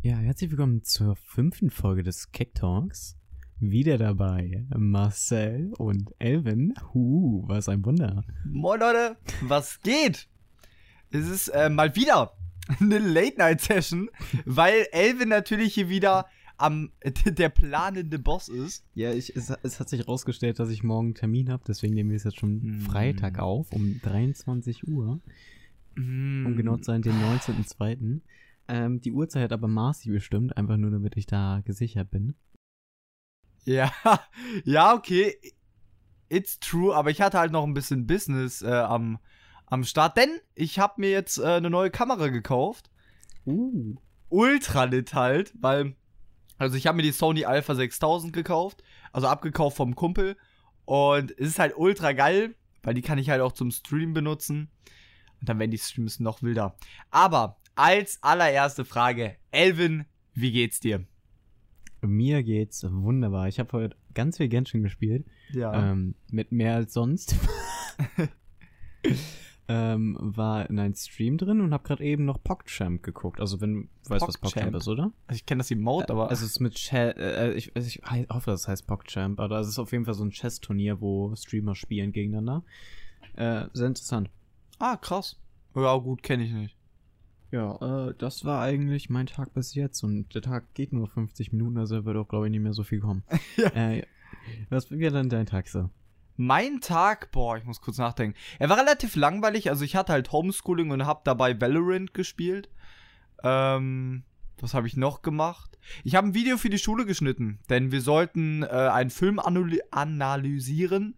Ja, herzlich willkommen zur fünften Folge des Keck Talks. Wieder dabei Marcel und Elvin. Huh, was ein Wunder. Moin Leute, was geht? Es ist äh, mal wieder eine Late-Night-Session, weil Elvin natürlich hier wieder am der planende Boss ist. Ja, ich, es, es hat sich herausgestellt, dass ich morgen einen Termin habe, deswegen nehmen wir es jetzt schon Hm. Freitag auf, um 23 Uhr. Mm. Um genau zu sein, den 19.02. Ähm, die Uhrzeit hat aber Marci bestimmt, einfach nur damit ich da gesichert bin. Ja, ja, okay. It's true, aber ich hatte halt noch ein bisschen Business äh, am, am Start, denn ich habe mir jetzt äh, eine neue Kamera gekauft. Uh. Ultra lit halt, weil, also ich habe mir die Sony Alpha 6000 gekauft, also abgekauft vom Kumpel und es ist halt ultra geil, weil die kann ich halt auch zum Stream benutzen und dann werden die Streams noch wilder. Aber als allererste Frage, Elvin, wie geht's dir? Mir geht's wunderbar. Ich habe heute ganz viel Genshin gespielt. Ja. Ähm, mit mehr als sonst. ähm, war in einem Stream drin und habe gerade eben noch PogChamp geguckt. Also wenn du weißt, was PogChamp? Ist, oder? Also ich kenne das Emote, aber Also es ist mit Chess, äh, ich, ich hoffe, das heißt PogChamp, aber es ist auf jeden Fall so ein Chess-Turnier, wo Streamer spielen gegeneinander. Äh, sehr interessant. ah krass. Ja gut, kenne ich nicht. Ja, äh, das war eigentlich mein Tag bis jetzt und der Tag geht nur 50 Minuten, also wird auch, glaube ich, nicht mehr so viel kommen. Ja. Äh, was wäre denn dein Tag so? Mein Tag, boah, ich muss kurz nachdenken. Er war relativ langweilig, also ich hatte halt Homeschooling und habe dabei Valorant gespielt. Ähm, was habe ich noch gemacht? Ich habe ein Video für die Schule geschnitten, denn wir sollten äh, einen Film analy analysieren.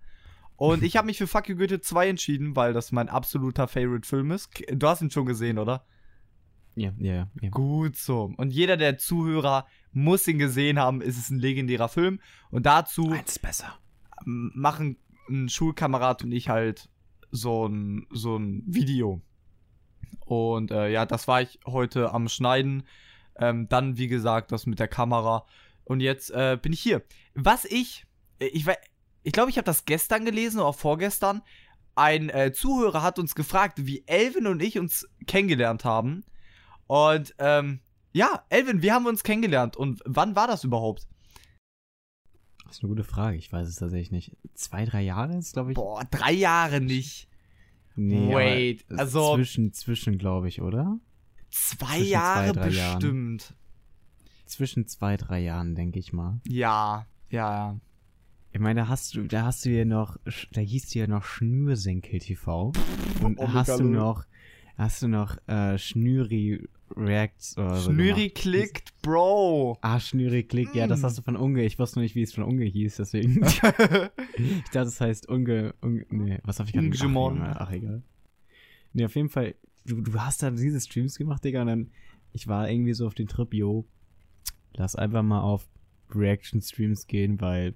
Und ich habe mich für Fuck You Goethe 2 entschieden, weil das mein absoluter Favorite-Film ist. K- Du hast ihn schon gesehen, oder? Ja, ja, ja. Gut so. Und jeder der Zuhörer muss ihn gesehen haben. Es ist ein legendärer Film. Und dazu Eins besser. machen ein Schulkamerad und ich halt so ein, so ein Video. Und äh, ja, das war ich heute am Schneiden. Ähm, dann, wie gesagt, das mit der Kamera. Und jetzt äh, bin ich hier. Was ich, äh, ich, wei- ich glaube, ich habe das gestern gelesen oder vorgestern. Ein äh, Zuhörer hat uns gefragt, wie Elvin und ich uns kennengelernt haben. Und ähm, ja, Elvin, wie haben wir uns kennengelernt? Und wann war das überhaupt? Das ist eine gute Frage. Ich weiß es tatsächlich nicht. Zwei, drei Jahre ist, glaube ich. Boah, drei Jahre nicht. Nee, Wait, also- Zwischen, zwischen, glaube ich, oder? Zwei Zwischen Jahre zwei, drei Jahren. bestimmt. Zwischen zwei, drei Jahren, denke ich mal. Ja, ja, ja. Ich meine, da hast du, da hast du ja noch, da hieß du ja noch Schnürsenkel TV. Und Oh, hast du noch, hast du noch äh, Schnüri Reacts oder so Schnüri klickt, Bro. Ah, Schnüri klickt, ja, das Mm. hast du von Unge. Ich wusste noch nicht, wie es von Unge hieß, deswegen. ich dachte, es heißt Unge, Unge, nee, was habe ich gerade gesagt? Ach, Ach, egal. Nee, auf jeden Fall, du, du hast da diese Streams gemacht, Digga, und dann, ich war irgendwie so auf den Trip, yo, lass einfach mal auf Reaction-Streams gehen, weil,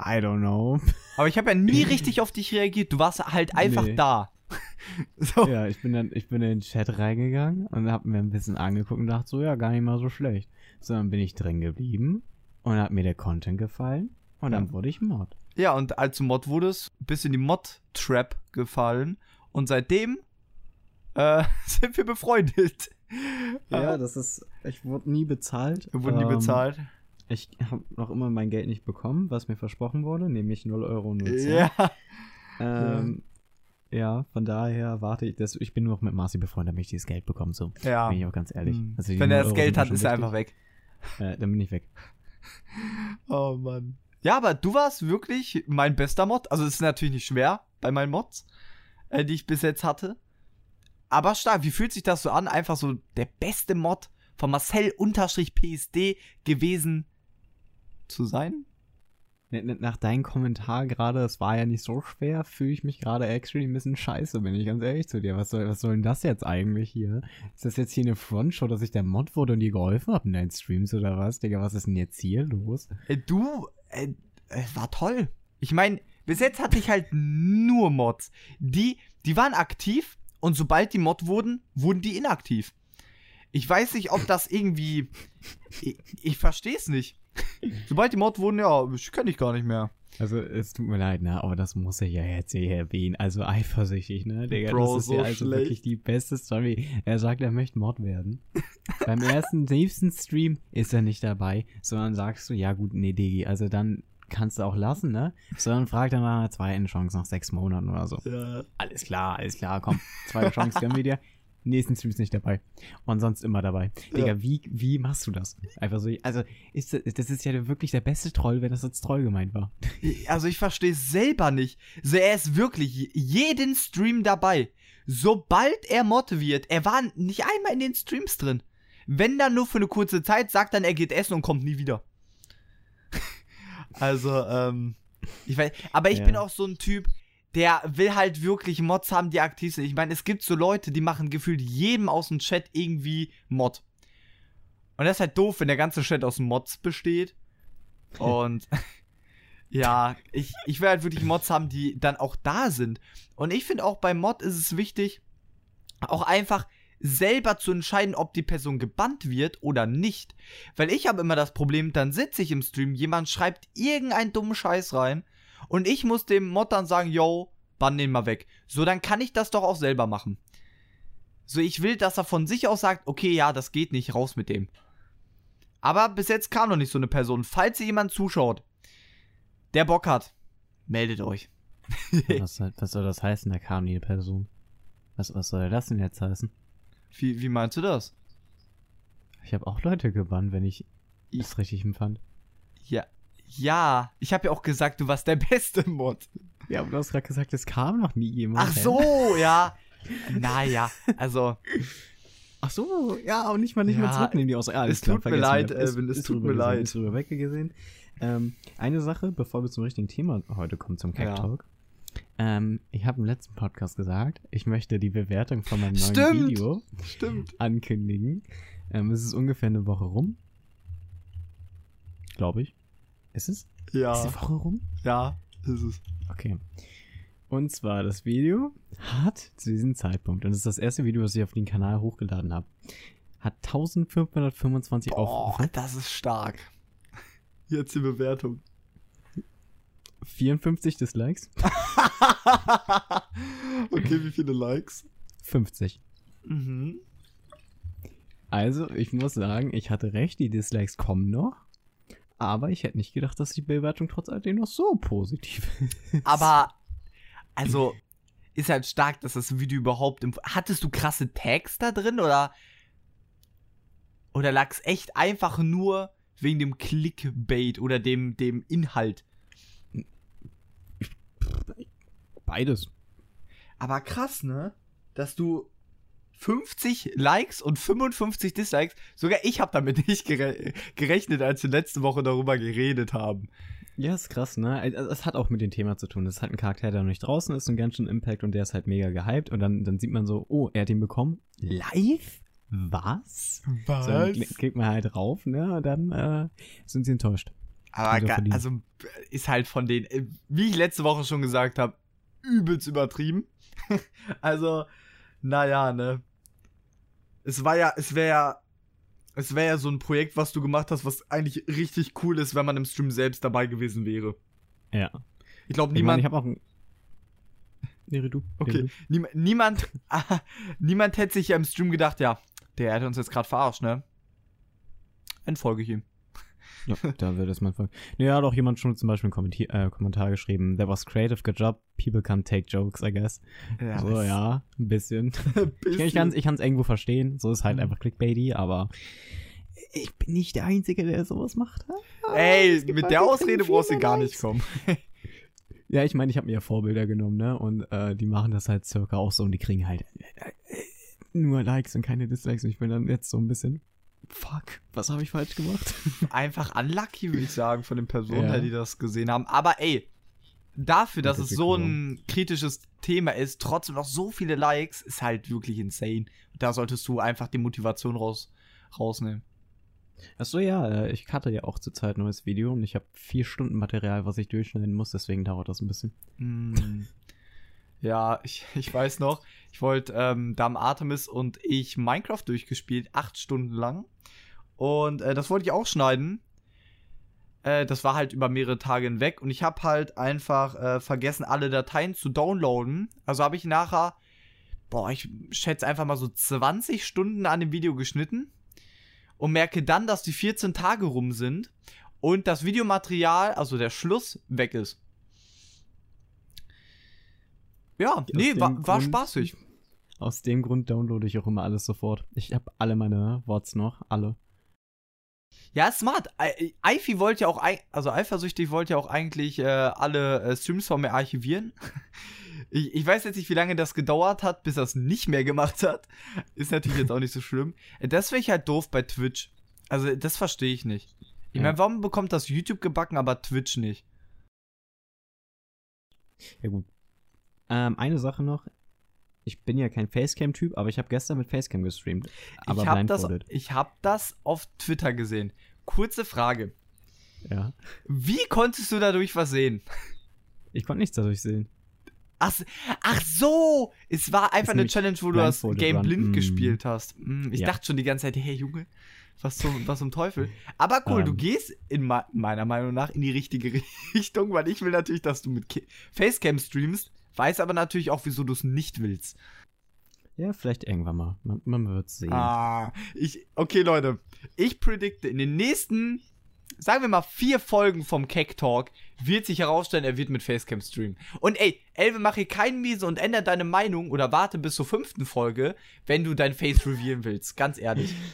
I don't know. Aber ich habe ja nie richtig auf dich reagiert. Du warst halt einfach Nee. da. so. ja, ich bin dann, ich bin in den Chat reingegangen und hab mir ein bisschen angeguckt und dachte so, ja, gar nicht mal so schlecht. So, dann bin ich drin geblieben und hat mir der Content gefallen und dann Ja. wurde ich Mod. Ja, und als du Mod wurdest, bist in die Mod-Trap gefallen. Und seitdem äh, sind wir befreundet. das ist, ich wurde nie bezahlt. Wir wurden nie Ähm, bezahlt. Ich habe noch immer mein Geld nicht bekommen, was mir versprochen wurde, nämlich 0 Euro 0 Cent. Ja. Ähm, ja, von daher warte ich, das, ich bin nur noch mit Marci befreundet, damit ich dieses Geld bekomme, so. Ja. Bin ich auch ganz ehrlich. Hm. Also Wenn 0 er das Euro Geld hat, ist er einfach weg. Äh, dann bin ich weg. Oh Mann. Ja, aber du warst wirklich mein bester Mod. Also es ist natürlich nicht schwer bei meinen Mods, äh, die ich bis jetzt hatte. Aber stark, wie fühlt sich das so an, einfach so der beste Mod von Marcel-PSD gewesen zu sein? Nach deinem Kommentar gerade, es war ja nicht so schwer, fühle ich mich gerade actually ein bisschen scheiße, bin ich ganz ehrlich zu dir. Was soll, was soll denn das jetzt eigentlich hier? Ist das jetzt hier eine Frontshow, dass ich der Mod wurde und dir geholfen habe in deinen Streams oder was? Digga, was ist denn jetzt hier los? Äh, du, äh, äh, war toll. Ich meine, bis jetzt hatte ich halt nur Mods. Die, die waren aktiv und sobald die Mod wurden, wurden die inaktiv. Ich weiß nicht, ob das irgendwie. Ich, ich verstehe es nicht. Sobald die Mod wurden, ja, ich kenne dich gar nicht mehr. Also, es tut mir leid, ne, aber das muss ich ja jetzt hier erwähnen. Also eifersüchtig, ne, Digga. Bro, das ist so ja also schlecht. wirklich die beste Story. Er sagt, er möchte Mod werden. Beim ersten nächsten Stream ist er nicht dabei, sondern sagst du, ja gut, nee, Digi, also dann kannst du auch lassen, ne? Sondern fragt dann nach einer zweiten Chance nach sechs Monaten oder so. Ja. Alles klar, alles klar, komm. Zweite Chance gönnen wir dir. Nächsten Stream ist nicht dabei. Und sonst immer dabei. Digga, Ja. wie, wie machst du das? Einfach so, also, ist, das- ist ja wirklich der beste Troll, wenn das als Troll gemeint war. Also ich verstehe es selber nicht. So, er ist wirklich jeden Stream dabei. Sobald er wird, er war nicht einmal in den Streams drin. Wenn dann nur für eine kurze Zeit, sagt dann, er geht essen und kommt nie wieder. also, ähm, ich weiß, aber ich Ja. bin auch so ein Typ, der will halt wirklich Mods haben, die aktiv sind. Ich meine, es gibt so Leute, die machen gefühlt jedem aus dem Chat irgendwie Mod. Und das ist halt doof, wenn der ganze Chat aus Mods besteht. Und ja, ich, ich will halt wirklich Mods haben, die dann auch da sind. Und ich finde auch bei Mod ist es wichtig, auch einfach selber zu entscheiden, ob die Person gebannt wird oder nicht. Weil ich habe immer das Problem, dann sitze ich im Stream, jemand schreibt irgendeinen dummen Scheiß rein und ich muss dem Mod dann sagen, yo, bann den mal weg. So, dann kann ich das doch auch selber machen. So, ich will, dass er von sich aus sagt, okay, ja, das geht nicht, raus mit dem. Aber bis jetzt kam noch nicht so eine Person. Falls ihr jemand zuschaut, der Bock hat, meldet euch. was, soll- was soll das heißen, da kam die Person? Was, was soll das denn jetzt heißen? Wie, wie meinst du das? Ich habe auch Leute gebannt, wenn ich es richtig empfand. Ja. Ja, ich habe ja auch gesagt, du warst der beste Mod. Ja, aber du hast gerade gesagt, es kam noch nie jemand. Ach so, ja. Naja, also, Ach so, ja, und nicht mal nicht Ja, mal zurücknehmen die aus. Ja, es klar, tut mir leid, wir. Elvin, es tut mir leid. Ist drüber weggesehen. Ähm, eine Sache, bevor wir zum richtigen Thema heute kommen, zum Ja. Talk. Ähm, ich habe im letzten Podcast gesagt, ich möchte die Bewertung von meinem neuen Stimmt. Video stimmt. ankündigen. Ähm, es ist ungefähr eine Woche rum. Glaube ich. Ist es? Ist Ja, die Woche rum? ja, ist es. Okay. Und zwar, das Video hat zu diesem Zeitpunkt, und das ist das erste Video, was ich auf den Kanal hochgeladen habe, hat 1525 Boah, Aufrufe, das ist stark. Jetzt die Bewertung. 54 Dislikes, okay, wie viele Likes? 50. Mhm. Also, ich muss sagen, ich hatte recht, die Dislikes kommen noch. Aber ich hätte nicht gedacht, dass die Bewertung trotz alledem noch so positiv ist. Aber, also, ist halt stark, dass das Video überhaupt im. Hattest du krasse Tags da drin oder. Oder lag es echt einfach nur wegen dem Clickbait oder dem, dem Inhalt? Beides. Aber krass, ne? Dass du 50 Likes und 55 Dislikes, sogar ich habe damit nicht gere gerechnet, als wir letzte Woche darüber geredet haben. Ja, ist krass, ne? Es hat auch mit dem Thema zu tun. Es ist halt ein Charakter, der noch nicht draußen ist und ganz schön Impact und der ist halt mega gehypt und dann, dann sieht man so, oh, er hat ihn bekommen. Live? Was? Was? So, dann klickt man halt drauf, ne? Und dann äh, sind sie enttäuscht. Aber Wieder ga- verdient. also ist halt von den, äh, wie ich letzte Woche schon gesagt habe, übelst übertrieben. also, naja, ne? Es war ja, es wäre ja, es wäre ja so ein Projekt, was du gemacht hast, was eigentlich richtig cool ist, wenn man im Stream selbst dabei gewesen wäre. Ja. Ich glaube, Ich meine, niemand, ich habe auch ein. Nee, du. Okay. Niem niemand, niemand hätte sich ja im Stream gedacht, ja, der hat uns jetzt gerade verarscht, ne? Entfolge ich ihm. Ja, da wird es mal folgen. Nee, da hat auch jemand schon zum beispiel einen Kommentier äh, Kommentar geschrieben. That was creative, good job. People can't take jokes, I guess. Ja, so, ja, ein bisschen. bisschen. Ich kann es ich kann's irgendwo verstehen. So ist halt Mhm. einfach clickbaity, aber ich bin nicht der Einzige, der sowas macht. Ey, Es gibt mit Leute, der Ausrede brauchst du gar nicht kommen. Ja, ich meine, ich habe mir ja Vorbilder genommen, ne? Und äh, die machen das halt circa auch so und die kriegen halt äh, äh, nur Likes und keine Dislikes. Und ich bin dann jetzt so ein bisschen, fuck, was habe ich falsch gemacht? Einfach unlucky, würde ich sagen, von den Personen, Ja. die das gesehen haben. Aber ey, dafür, dass Das es so cool. ein kritisches Thema ist, trotzdem noch so viele Likes, ist halt wirklich insane. Da solltest du einfach die Motivation raus, rausnehmen. Achso, ja, äh, ich hatte ja auch zurzeit ein neues Video und ich habe vier Stunden Material, was ich durchschneiden muss, deswegen dauert das ein bisschen. Mm. Ja, ich, ich weiß noch, ich wollte, ähm, da haben Artemis und ich Minecraft durchgespielt, acht Stunden lang. Und äh, das wollte ich auch schneiden. Äh, das war halt über mehrere Tage hinweg und ich habe halt einfach äh, vergessen, alle Dateien zu downloaden. Also habe ich nachher, boah, ich schätze einfach mal so 20 Stunden an dem Video geschnitten und merke dann, dass die 14 Tage rum sind und das Videomaterial, also der Schluss, weg ist. Ja, nee, war, war spaßig. Aus dem Grund downloade ich auch immer alles sofort. Ich habe alle meine Worts noch, alle. Ja, smart. Eifi wollte ja auch, also eifersüchtig wollte ja auch eigentlich äh, alle äh, Streams von mir archivieren. Ich, ich weiß jetzt nicht, wie lange das gedauert hat, bis er es nicht mehr gemacht hat. Ist natürlich jetzt auch nicht so schlimm. Das wäre ich halt doof bei Twitch. Also, das verstehe ich nicht. Ich meine, warum bekommt das YouTube gebacken, aber Twitch nicht? Ja gut. Ähm, eine Sache noch. Ich bin ja kein Facecam-Typ, aber ich habe gestern mit Facecam gestreamt. Aber ich habe das, ich hab das auf Twitter gesehen. Kurze Frage. Ja. Wie konntest du dadurch was sehen? Ich konnte nichts dadurch sehen. Ach, ach so, es war einfach eine Challenge, wo du das Game run. blind Mm. gespielt hast. Mm, Ich Ja. dachte schon die ganze Zeit, hey Junge, was zum, was zum Teufel. Aber cool, du Ähm. gehst in me meiner Meinung nach in die richtige Richtung, weil ich will natürlich, dass du mit Facecam streamst, weiß aber natürlich auch, wieso du es nicht willst. Ja, vielleicht irgendwann mal. Man, man wird sehen. Ah, ich, okay Leute, ich predikte in den nächsten, sagen wir mal vier Folgen vom Keck Talk, wird sich herausstellen, er wird mit Facecam streamen. Und ey, Elve, mach hier keinen Miese und ändere deine Meinung oder warte bis zur fünften Folge, wenn du dein Face revealen willst. Ganz ehrlich.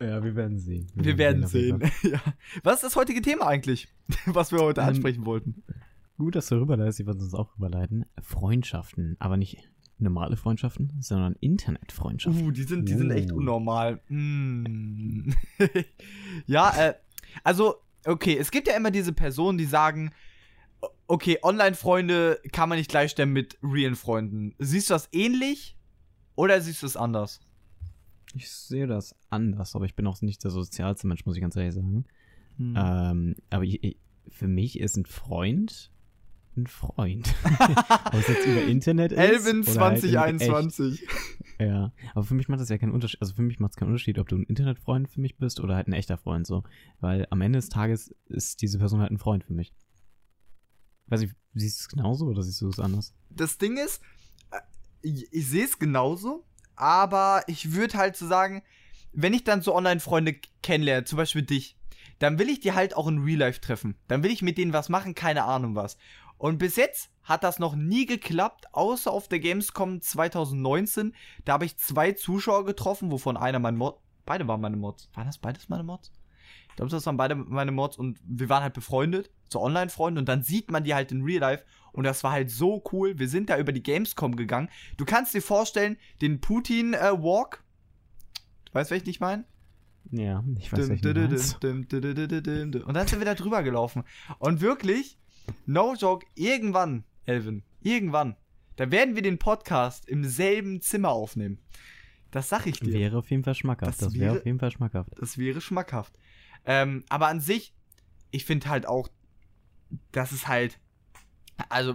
Ja, wir werden sehen. Wir werden auf jeden sehen. Fall. ja. Was ist das heutige Thema eigentlich, was wir heute Ähm, ansprechen wollten? Gut, dass du rüberleitest. Ich wollte uns auch rüberleiten. Freundschaften. Aber nicht normale Freundschaften, sondern Internetfreundschaften. Uh, die sind, die sind echt Uh. unnormal. Mm. ja, äh, also, okay, es gibt ja immer diese Personen, die sagen, okay, Online-Freunde kann man nicht gleichstellen mit realen Freunden. Siehst du das ähnlich oder siehst du es anders? Ich sehe das anders, aber ich bin auch nicht der sozialste Mensch, muss ich ganz ehrlich sagen. Hm. Ähm, aber ich, ich, für mich ist ein Freund ein Freund. Ob es jetzt über Internet ist. Elvin oder halt in 2021. Echt. Ja, aber für mich macht das ja keinen Unterschied. Also für mich macht es keinen Unterschied, ob du ein Internetfreund für mich bist oder halt ein echter Freund so. Weil am Ende des Tages ist diese Person halt ein Freund für mich. Weiß ich, siehst du es genauso oder siehst du es anders? das Ding ist, äh, ich, ich sehe es genauso, aber ich würde halt so sagen, wenn ich dann so Online-Freunde kennenlerne, zum Beispiel dich, dann will ich die halt auch in Real Life treffen. Dann will ich mit denen was machen, keine Ahnung was. Und bis jetzt hat das noch nie geklappt, außer auf der Gamescom 2019. Da habe ich zwei Zuschauer getroffen, wovon einer mein Mod. Beide waren meine Mods. Waren das beides meine Mods? Ich glaube, das waren beide meine Mods und wir waren halt befreundet, so Online-Freunde und dann sieht man die halt in Real Life und das war halt so cool. Wir sind da über die Gamescom gegangen. Du kannst dir vorstellen, den Putin-Walk. du weißt, welchen ich meine? Ja, ich weiß nicht. Und dann sind wir da drüber gelaufen. Und wirklich, no joke, irgendwann, Elvin, irgendwann, da werden wir den Podcast im selben Zimmer aufnehmen. Das sag ich dir. Wäre auf jeden Fall schmackhaft. Das Das, wäre wäre- auf jeden Fall schmackhaft. Das wäre schmackhaft. Ähm, aber an sich, ich finde halt auch, das ist halt, also,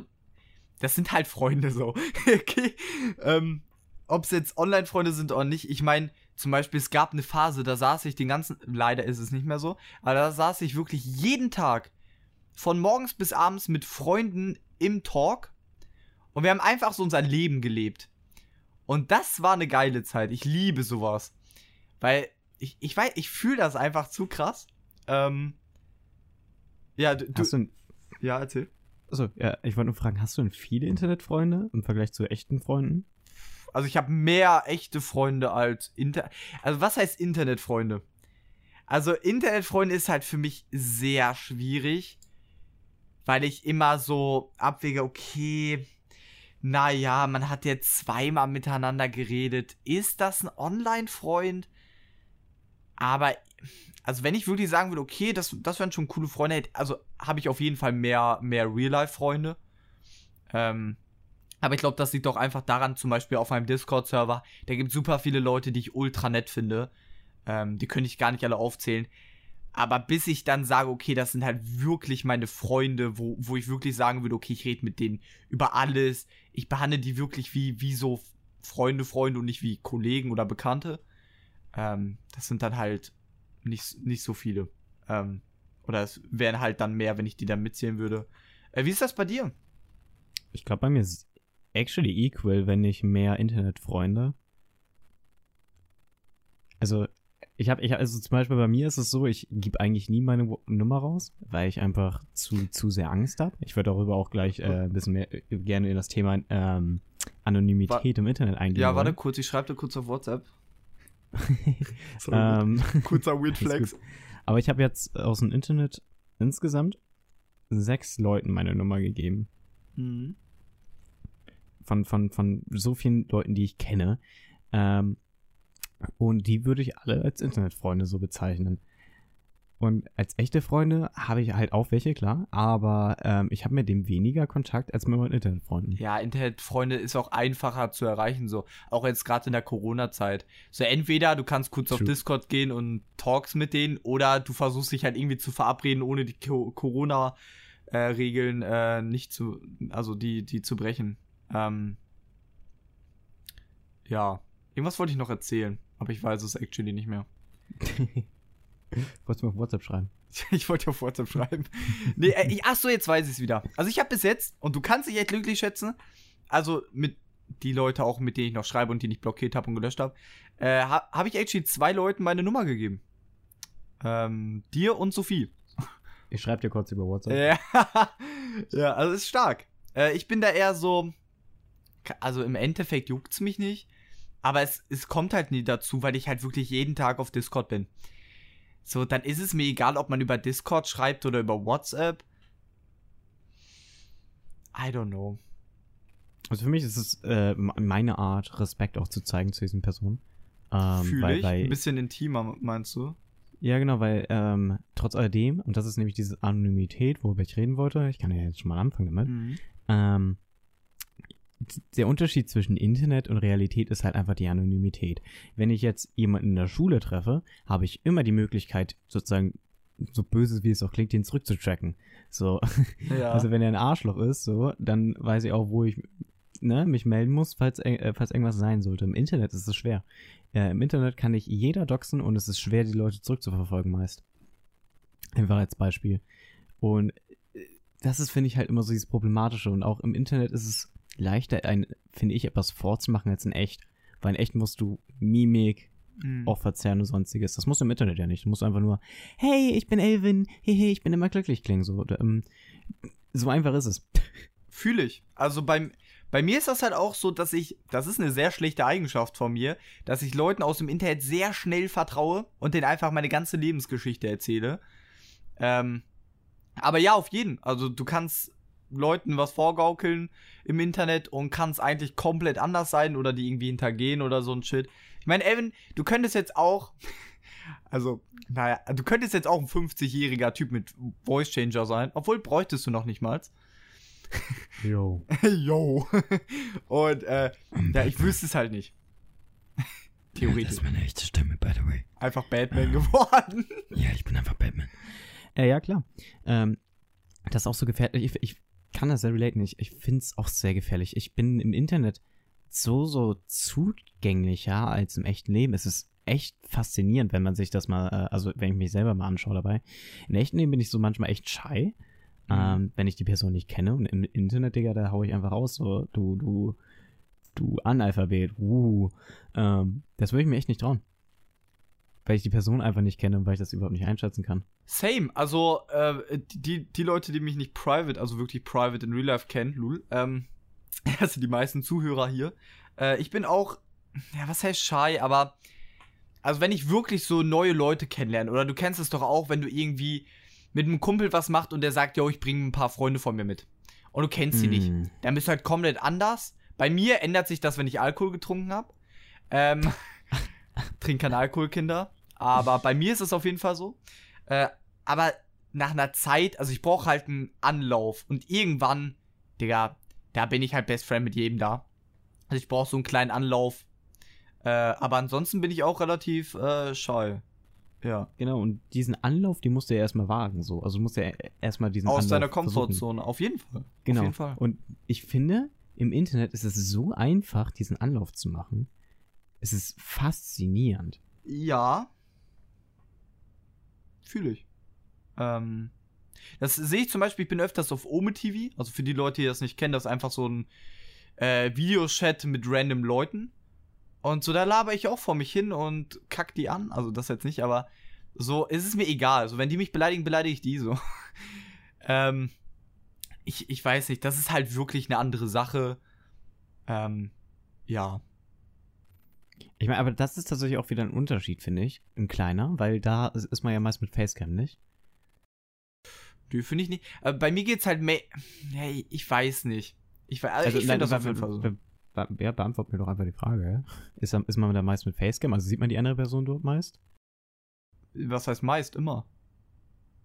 das sind halt Freunde so. okay. Ähm, Ob es jetzt Online-Freunde sind oder nicht, ich meine, zum Beispiel, es gab eine Phase, da saß ich den ganzen, leider ist es nicht mehr so, aber da saß ich wirklich jeden Tag von morgens bis abends mit Freunden im Talk und wir haben einfach so unser Leben gelebt. Und das war eine geile Zeit. Ich liebe sowas. Weil ich, ich weiß, ich fühle das einfach zu krass. Ähm, ja, du, Hast du, ein, ja, erzähl. also, ja, ich wollte nur fragen, hast du denn viele Internetfreunde im Vergleich zu echten Freunden? Also ich habe mehr echte Freunde als Inter. Also was heißt Internetfreunde? Also Internetfreunde ist halt für mich sehr schwierig, weil ich immer so abwäge, okay, naja, man hat jetzt zweimal miteinander geredet. Ist das ein Online-Freund? Aber, also wenn ich wirklich sagen würde, okay, das, das wären schon coole Freunde, also habe ich auf jeden Fall mehr, mehr Real-Life-Freunde. Ähm, aber ich glaube, das liegt doch einfach daran, zum Beispiel auf meinem Discord-Server, da gibt es super viele Leute, die ich ultra nett finde. Ähm, die könnte ich gar nicht alle aufzählen. Aber bis ich dann sage, okay, das sind halt wirklich meine Freunde, wo, wo ich wirklich sagen würde, okay, ich rede mit denen über alles. Ich behandle die wirklich wie, wie so Freunde, Freunde und nicht wie Kollegen oder Bekannte. Ähm, das sind dann halt nicht, nicht so viele. Ähm, Oder es wären halt dann mehr, wenn ich die dann mitzählen würde. Äh, wie ist das bei dir? Ich glaube, bei mir ist es actually equal, wenn nicht mehr Internetfreunde. Also, ich habe, ich, also zum Beispiel bei mir ist es so, ich gebe eigentlich nie meine Nummer raus, weil ich einfach zu, zu sehr Angst habe. Ich würde darüber auch gleich äh, ein bisschen mehr äh, gerne in das Thema ähm, Anonymität im Internet eingehen. Ja, warte kurz, ich schreibe dir kurz auf WhatsApp. ähm, Kurzer Weird Flex. Aber ich habe jetzt aus dem Internet insgesamt sechs Leuten meine Nummer gegeben. Mhm. Von, von, von so vielen Leuten, die ich kenne. Ähm, und die würde ich alle als Internetfreunde so bezeichnen. Und als echte Freunde habe ich halt auch welche, klar. Aber ähm, ich habe mit dem weniger Kontakt als mit meinen Internetfreunden. Ja, Internetfreunde ist auch einfacher zu erreichen, so. Auch jetzt gerade in der Corona-Zeit. So, entweder du kannst kurz auf True. Discord gehen und talks mit denen, oder du versuchst dich halt irgendwie zu verabreden, ohne die Co Corona-Regeln äh, nicht zu, also die, die zu brechen. Ähm, ja. Irgendwas wollte ich noch erzählen, aber ich weiß es actually nicht mehr. Wolltest du mir auf WhatsApp schreiben? Ich wollte auf WhatsApp schreiben. nee, äh, ich, ach so, jetzt weiß ich es wieder. Also ich habe bis jetzt, und du kannst dich echt glücklich schätzen, also mit die Leute auch, mit denen ich noch schreibe und die ich blockiert habe und gelöscht habe, äh, ha, habe ich actually zwei Leuten meine Nummer gegeben. Ähm, dir und Sophie. Ich schreibe dir kurz über WhatsApp. Ja, ja also ist stark. Äh, ich bin da eher so, also im Endeffekt juckt's mich nicht, aber es, es kommt halt nie dazu, weil ich halt wirklich jeden Tag auf Discord bin. So, dann ist es mir egal, ob man über Discord schreibt oder über WhatsApp. I don't know. Also für mich ist es äh, meine Art, Respekt auch zu zeigen zu diesen Personen. Ähm, Fühle weil, ich. weil, Ein bisschen intimer, meinst du? Ja, genau, weil ähm, trotz alledem, und das ist nämlich diese Anonymität, worüber ich reden wollte, ich kann ja jetzt schon mal anfangen damit, Mhm. ähm, der Unterschied zwischen Internet und Realität ist halt einfach die Anonymität. Wenn ich jetzt jemanden in der Schule treffe, habe ich immer die Möglichkeit, sozusagen, so böse wie es auch klingt, den zurückzutracken. So, Ja. also wenn er ein Arschloch ist, so, dann weiß ich auch, wo ich ne, mich melden muss, falls, äh, falls irgendwas sein sollte. Im Internet ist es schwer. Äh, Im Internet kann ich jeder doxen und es ist schwer, die Leute zurückzuverfolgen meist. Einfach als Beispiel. Und äh, das ist, finde ich, halt immer so dieses Problematische. Und auch im Internet ist es leichter, ein, finde ich, etwas vorzumachen als in echt. Weil in echt musst du Mimik, Mhm. auch verzerren und sonstiges. Das musst du im Internet ja nicht. Du musst einfach nur, hey, ich bin Elvin, hehe, ich bin immer glücklich klingen. So, oder, ähm, so einfach ist es. Fühle ich. Also beim, bei mir ist das halt auch so, dass ich, das ist eine sehr schlechte Eigenschaft von mir, dass ich Leuten aus dem Internet sehr schnell vertraue und denen einfach meine ganze Lebensgeschichte erzähle. Ähm, aber ja, auf jeden. Also du kannst Leuten was vorgaukeln im Internet und kannst eigentlich komplett anders sein oder die irgendwie hintergehen oder so ein Shit. Ich meine, Evan, du könntest jetzt auch, also, naja, du könntest jetzt auch ein 50-jähriger Typ mit Voice Changer sein, obwohl bräuchtest du noch nicht mal. Jo. Yo. Und äh, ja, ich wüsste es halt nicht. Theoretisch. meine echte Stimme, by the way. Einfach Batman geworden. Ja, ich bin einfach Batman. Äh, ja, klar. Ähm, das ist auch so gefährlich. Ich, ich kann das sehr relaten. Ich, ich finde es auch sehr gefährlich. Ich bin im Internet so, so zugänglicher als im echten Leben. Es ist echt faszinierend, wenn man sich das mal, äh, also wenn ich mich selber mal anschaue dabei. Im echten Leben bin ich so manchmal echt shy, ähm, wenn ich die Person nicht kenne. Und im Internet, Digga, da hau ich einfach raus, so, du, du, du Analphabet, uh. Ähm, das würde ich mir echt nicht trauen. Weil ich die Person einfach nicht kenne und weil ich das überhaupt nicht einschätzen kann. Same. Also, äh, die, die Leute, die mich nicht private, also wirklich private in real life kennen, lul, ähm, das sind die meisten Zuhörer hier. Äh, ich bin auch, ja, was heißt shy, aber, also wenn ich wirklich so neue Leute kennenlerne, oder du kennst es doch auch, wenn du irgendwie mit einem Kumpel was macht und der sagt, yo, ich bringe ein paar Freunde von mir mit. Und du kennst sie nicht. Mm. dann bist du halt komplett anders. Bei mir ändert sich das, wenn ich Alkohol getrunken habe. Ähm, trink keinen Alkohol, Kinder. Aber bei mir ist es auf jeden Fall so. Äh, aber nach einer Zeit, also ich brauche halt einen Anlauf. Und irgendwann, Digga, da bin ich halt Best Friend mit jedem da. Also ich brauche so einen kleinen Anlauf. Äh, aber ansonsten bin ich auch relativ äh, shy. Ja. Genau, und diesen Anlauf, den musst du ja erstmal wagen, so. Also du musst ja erstmal diesen Aus Anlauf deiner. Komfortzone, auf jeden Fall. Genau. Auf jeden Fall. Und ich finde, im Internet ist es so einfach, diesen Anlauf zu machen. Es ist faszinierend. Ja. Fühle ich. Ähm, das sehe ich zum Beispiel, ich bin öfters auf Ome TV, also für die Leute, die das nicht kennen, das ist einfach so ein äh, Videochat mit random Leuten. Und so, da laber ich auch vor mich hin und kack die an. Also das jetzt nicht, aber so, ist es mir egal. Also wenn die mich beleidigen, beleidige ich die so. ähm, ich, ich weiß nicht, das ist halt wirklich eine andere Sache. Ähm, ja. Ich meine, aber das ist tatsächlich auch wieder ein Unterschied, finde ich. Ein kleiner, weil da ist man ja meist mit Facecam, nicht? Nö, finde ich nicht. Aber bei mir geht's halt mehr. Hey, ich weiß nicht. Ich, weiß, also ich finde das auf jeden Fall so. be be ja, beantwort mir doch einfach die Frage. ja? Ist, ist man da meist mit Facecam? Also sieht man die andere Person dort meist? Was heißt meist? Immer.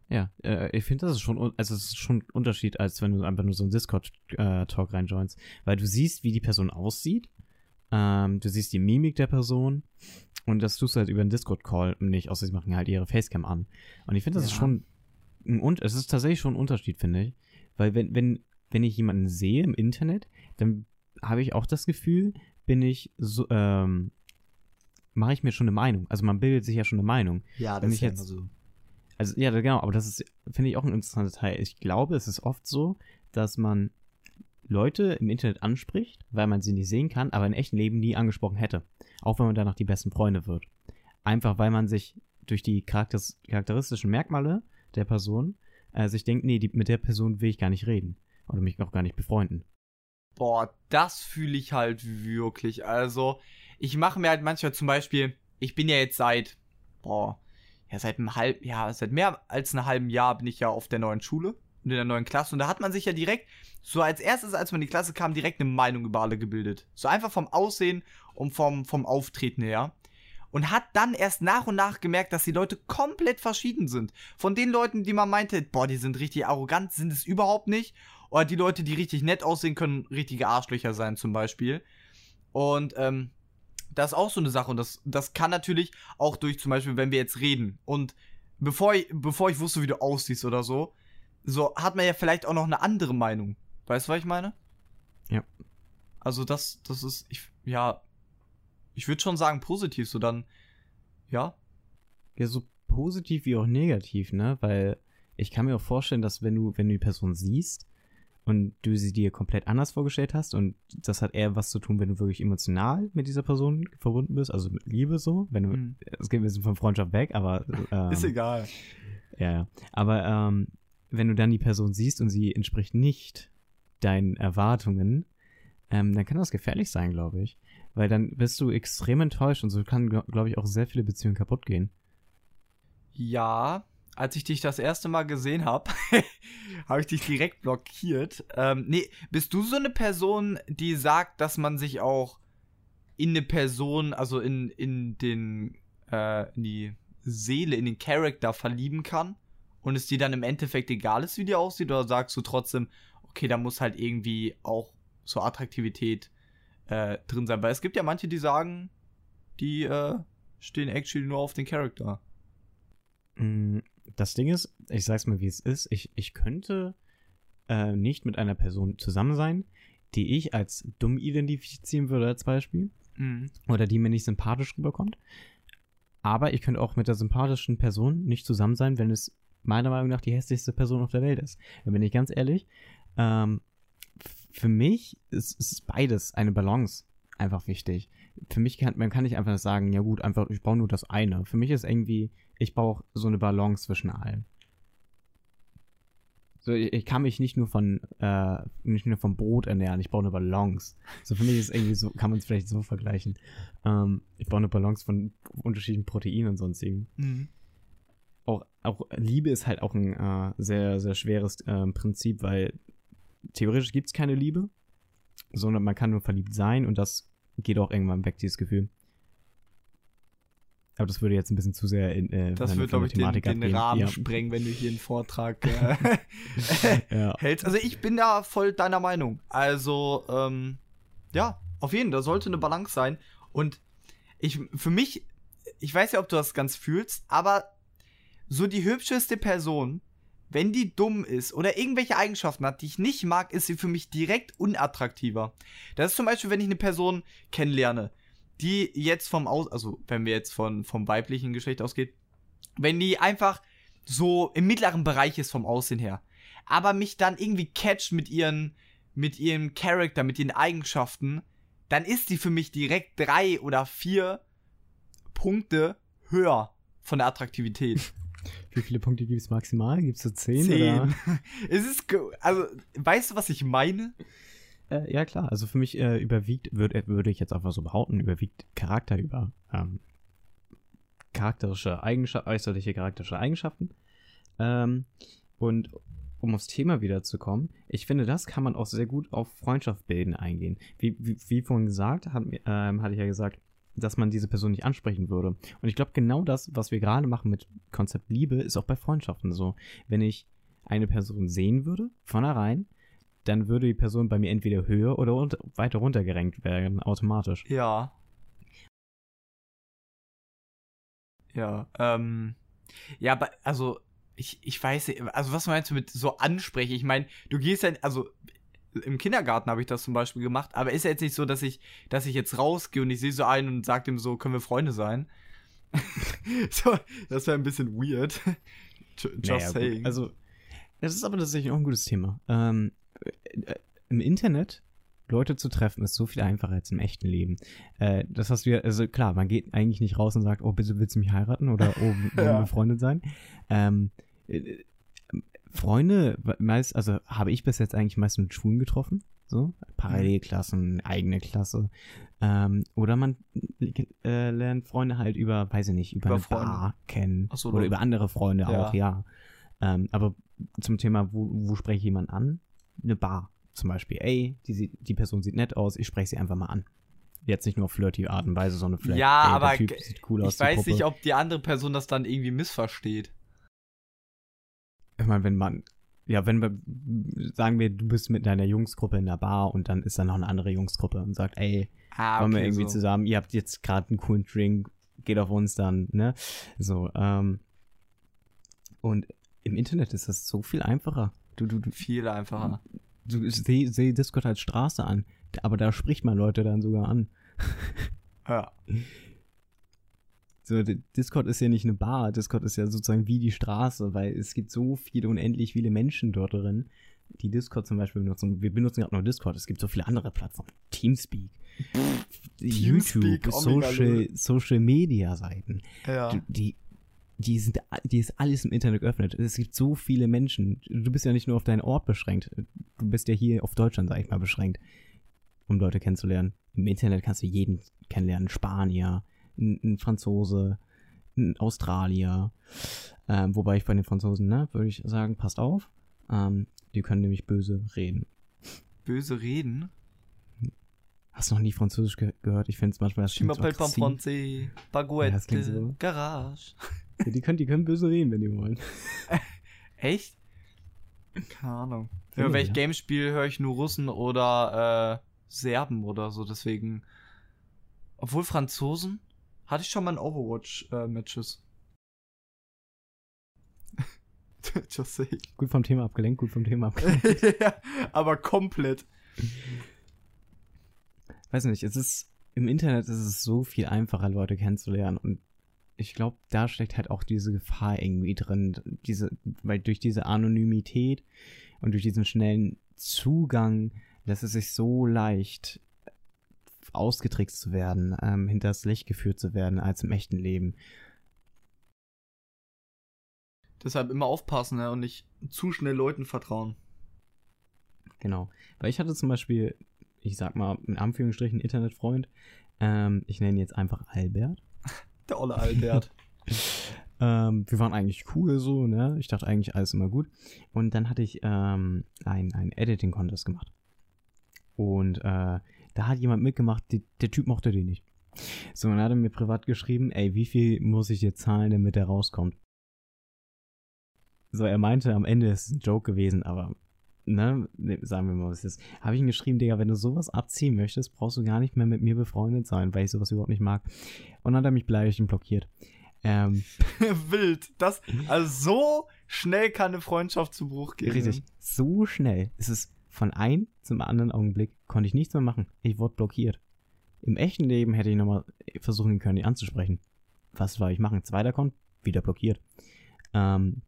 Ja, äh, ich finde, das ist schon, also es ist schon ein Unterschied, als wenn du einfach nur so einen Discord-Talk reinjoinst. Weil du siehst, wie die Person aussieht, ähm, du siehst die Mimik der Person und das tust du halt über einen Discord-Call nicht, außer sie machen halt ihre Facecam an. Und ich finde, das ist Ja. schon ein, Un- es ist tatsächlich schon ein Unterschied, finde ich. Weil wenn, wenn, wenn ich jemanden sehe im Internet, dann habe ich auch das Gefühl, bin ich so, ähm, mache ich mir schon eine Meinung. Also man bildet sich ja schon eine Meinung. Ja, Wenn ich jetzt- so. Also ja, genau, aber das ist, finde ich, auch ein interessanter Teil. Ich glaube, es ist oft so, dass man Leute im Internet anspricht, weil man sie nicht sehen kann, aber im echten Leben nie angesprochen hätte. Auch wenn man danach die besten Freunde wird. Einfach weil man sich durch die charakteris charakteristischen Merkmale der Person äh, sich denkt, nee, die, mit der Person will ich gar nicht reden. Oder mich auch gar nicht befreunden. Boah, das fühle ich halt wirklich. Also, ich mache mir halt manchmal zum Beispiel, ich bin ja jetzt seit, boah, ja, seit einem halben, ja, seit mehr als einem halben Jahr bin ich ja auf der neuen Schule und in der neuen Klasse. Und da hat man sich ja direkt, so als erstes, als man in die Klasse kam, direkt eine Meinung über alle gebildet. So einfach vom Aussehen und vom, vom Auftreten her. Und hat dann erst nach und nach gemerkt, dass die Leute komplett verschieden sind. Von den Leuten, die man meinte, boah, die sind richtig arrogant, sind es überhaupt nicht. Oder die Leute, die richtig nett aussehen, können richtige Arschlöcher sein, zum Beispiel. Und ähm, das ist auch so eine Sache. Und das, das kann natürlich auch durch, zum Beispiel, wenn wir jetzt reden. Und bevor ich, bevor ich wusste, wie du aussiehst oder so, so hat man ja vielleicht auch noch eine andere Meinung. Weißt du, was ich meine? Ja. Also das, das ist, ich, ja, ich würde schon sagen positiv, so dann, ja. Ja, so positiv wie auch negativ, ne? Weil ich kann mir auch vorstellen, dass wenn du, wenn du die Person siehst und du sie dir komplett anders vorgestellt hast und das hat eher was zu tun, wenn du wirklich emotional mit dieser Person verbunden bist, also mit Liebe so, wenn du, Mhm. es geht ein bisschen von Freundschaft weg, aber ähm, Ist egal. Ja, ja. Aber ähm, wenn du dann die Person siehst und sie entspricht nicht deinen Erwartungen, ähm, dann kann das gefährlich sein, glaube ich. Weil dann bist du extrem enttäuscht und so kann, glaube ich, auch sehr viele Beziehungen kaputt gehen. Ja, als ich dich das erste Mal gesehen habe, habe ich dich direkt blockiert. Ähm, nee, bist du so eine Person, die sagt, dass man sich auch in eine Person, also in, in den, äh, in die Seele, in den Charakter verlieben kann und es dir dann im Endeffekt egal ist, wie die aussieht, oder sagst du trotzdem, okay, da muss halt irgendwie auch so Attraktivität äh, drin sein? Weil es gibt ja manche, die sagen, die äh, stehen actually nur auf den Charakter. Mm, Das Ding ist, ich sag's mal, wie es ist, ich, ich könnte äh, nicht mit einer Person zusammen sein, die ich als dumm identifizieren würde, als Beispiel. Mhm. oder die mir nicht sympathisch rüberkommt. Aber ich könnte auch mit der sympathischen Person nicht zusammen sein, wenn es meiner Meinung nach die hässlichste Person auf der Welt ist. Da bin ich ganz ehrlich. Ähm, für mich ist, ist beides eine Balance einfach wichtig. Für mich kann man kann nicht einfach sagen, ja gut, einfach ich baue nur das eine. Für mich ist irgendwie, ich brauche so eine Balance zwischen allen. So, ich, ich kann mich nicht nur von äh, nicht nur vom Brot ernähren, ich baue eine Balance. So für mich ist irgendwie so, kann man es vielleicht so vergleichen. Ähm, ich baue eine Balance von unterschiedlichen Proteinen und sonstigen. Mhm. Auch, auch Liebe ist halt auch ein äh, sehr, sehr schweres ähm, Prinzip, weil theoretisch gibt es keine Liebe, sondern man kann nur verliebt sein und das geht auch irgendwann weg, dieses Gefühl. Aber das würde jetzt ein bisschen zu sehr in äh, Das wird, glaube ich, den, den. Rahmen ja. sprengen, wenn du hier einen Vortrag äh, ja. hältst. Also ich bin da voll deiner Meinung. Also, ähm, ja, auf jeden Fall, da sollte eine Balance sein. Und ich, für mich, ich weiß ja, ob du das ganz fühlst, aber so die hübscheste Person, wenn die dumm ist oder irgendwelche Eigenschaften hat, die ich nicht mag, ist sie für mich direkt unattraktiver. Das ist zum Beispiel, wenn ich eine Person kennenlerne, die jetzt vom Aus, also wenn wir jetzt von, vom weiblichen Geschlecht ausgeht, wenn die einfach so im mittleren Bereich ist vom Aussehen her, aber mich dann irgendwie catcht mit ihren, mit ihrem Charakter, mit ihren Eigenschaften, dann ist die für mich direkt drei oder vier Punkte höher von der Attraktivität. Wie viele Punkte gibt es maximal? Gibt es so 10? Zehn. Oder? es ist, also, weißt du, was ich meine? Äh, ja, klar. Also für mich äh, überwiegt, würd, äh, würde ich jetzt einfach so behaupten, überwiegt Charakter über ähm, charakterische Eigenschaften, äußerliche charakterische Eigenschaften. Ähm, und um aufs Thema wiederzukommen, ich finde, das kann man auch sehr gut auf Freundschaft bilden eingehen. Wie, wie, wie vorhin gesagt, hat, ähm, hatte ich ja gesagt, dass man diese Person nicht ansprechen würde. Und ich glaube, genau das, was wir gerade machen mit Konzept Liebe, ist auch bei Freundschaften so. Wenn ich eine Person sehen würde, von herein, dann würde die Person bei mir entweder höher oder unter, weiter runtergerankt werden, automatisch. Ja. Ja, ähm. Ja, aber, also, ich, ich weiß also was meinst du mit so ansprechen? Ich meine, du gehst ja, also im Kindergarten habe ich das zum Beispiel gemacht, aber ist ja jetzt nicht so, dass ich, dass ich jetzt rausgehe und ich sehe so einen und sage dem so, können wir Freunde sein? so, das wäre ein bisschen weird. Ju- Just Naja, gut, saying. Also, das ist aber tatsächlich auch ein gutes Thema. Ähm, äh, Im Internet Leute zu treffen ist so viel einfacher als im echten Leben. Äh, das hast du ja, also klar, man geht eigentlich nicht raus und sagt, oh, bitte willst du mich heiraten oder oh, wollen wir Ja. befreundet sein? Ähm, äh, Freunde, meist, also habe ich bis jetzt eigentlich meist mit Schulen getroffen, so Parallelklassen, eigene Klasse. Ähm, oder man äh, lernt Freunde halt über, weiß ich nicht, über, Über eine Freunde. Bar kennen so, oder über andere Freunde Ja. auch, ja. Ähm, aber zum Thema, wo, wo spreche ich jemanden an? Eine Bar zum Beispiel. Ey, die, die Person sieht nett aus, ich spreche sie einfach mal an. Jetzt nicht nur auf flirty Art und Weise, sondern vielleicht, Ja, ey, aber Typ sieht cool aus. ich weiß Puppe. nicht, ob die andere Person das dann irgendwie missversteht. Ich meine, wenn man, ja, wenn wir, sagen wir, du bist mit deiner Jungsgruppe in der Bar und dann ist da noch eine andere Jungsgruppe und sagt, ey, Ah, wollen wir irgendwie so. zusammen, ihr habt jetzt gerade einen coolen Drink, geht auf uns dann, ne? So, ähm, und im Internet ist das so viel einfacher. Du, du, du, Viel einfacher. du seh, seh Discord als Straße an, aber da spricht man Leute dann sogar an. Ja. So, Discord ist ja nicht eine Bar, Discord ist ja sozusagen wie die Straße, weil es gibt so viele, unendlich viele Menschen dort drin, die Discord zum Beispiel benutzen. Wir benutzen gerade nur Discord, es gibt so viele andere Plattformen. Teamspeak, YouTube, Teamspeak, Social. Social Media Seiten. Ja. Die, die sind, die ist alles im Internet geöffnet. Es gibt so viele Menschen. Du bist ja nicht nur auf deinen Ort beschränkt. Du bist ja hier auf Deutschland, sag ich mal, beschränkt, um Leute kennenzulernen. Im Internet kannst du jeden kennenlernen. Spanier, ein, ein Franzose, ein Australier. Ähm, wobei ich bei den Franzosen, ne, würde ich sagen, passt auf. Ähm, die können nämlich böse reden. Böse reden. Hast du noch nie Französisch ge gehört? Ich finde es manchmal das klingt so aggressiv. Ja, Baguette. das klingt so. Garage. Ja, die, können, die können böse reden, wenn die wollen. Echt? Keine Ahnung. Ja, Ja, wenn ich ja. Games spiele, höre ich nur Russen oder äh, Serben oder so, deswegen. Obwohl Franzosen hatte ich schon mal in Overwatch-Matches. Just say. Gut vom Thema abgelenkt, gut vom Thema abgelenkt. ja, aber komplett. weiß nicht, es ist im Internet ist es so viel einfacher, Leute kennenzulernen und ich glaube, da steckt halt auch diese Gefahr irgendwie drin, diese, weil durch diese Anonymität und durch diesen schnellen Zugang lässt es sich so leicht ausgetrickst zu werden, ähm, hinters Licht geführt zu werden, als im echten Leben. Deshalb immer aufpassen ne, und nicht zu schnell Leuten vertrauen. Genau. Weil ich hatte zum Beispiel, ich sag mal, in Anführungsstrichen Internetfreund, ähm, ich nenne ihn jetzt einfach Albert. Der olle Albert. Ähm, wir waren eigentlich cool so, ne? Ich dachte eigentlich alles immer gut. Und dann hatte ich ähm, ein, ein Editing-Contest gemacht. Und äh, da hat jemand mitgemacht, die, der Typ mochte den nicht. So, und dann hat er mir privat geschrieben, ey, wie viel muss ich dir zahlen, damit der rauskommt? So, er meinte, am Ende ist es ein Joke gewesen, aber, ne, ne, sagen wir mal, was ist. Habe ich ihm geschrieben, Digga, wenn du sowas abziehen möchtest, brauchst du gar nicht mehr mit mir befreundet sein, weil ich sowas überhaupt nicht mag. Und dann hat er mich beleidigt und blockiert. Ähm, Wild. Das, also so schnell kann eine Freundschaft zu Bruch gehen. Richtig. So schnell ist es von einem zum anderen Augenblick, konnte ich nichts mehr machen. Ich wurde blockiert. Im echten Leben hätte ich nochmal versuchen können, ihn anzusprechen. Was soll ich machen? Zweiter Account, wieder blockiert. Ähm,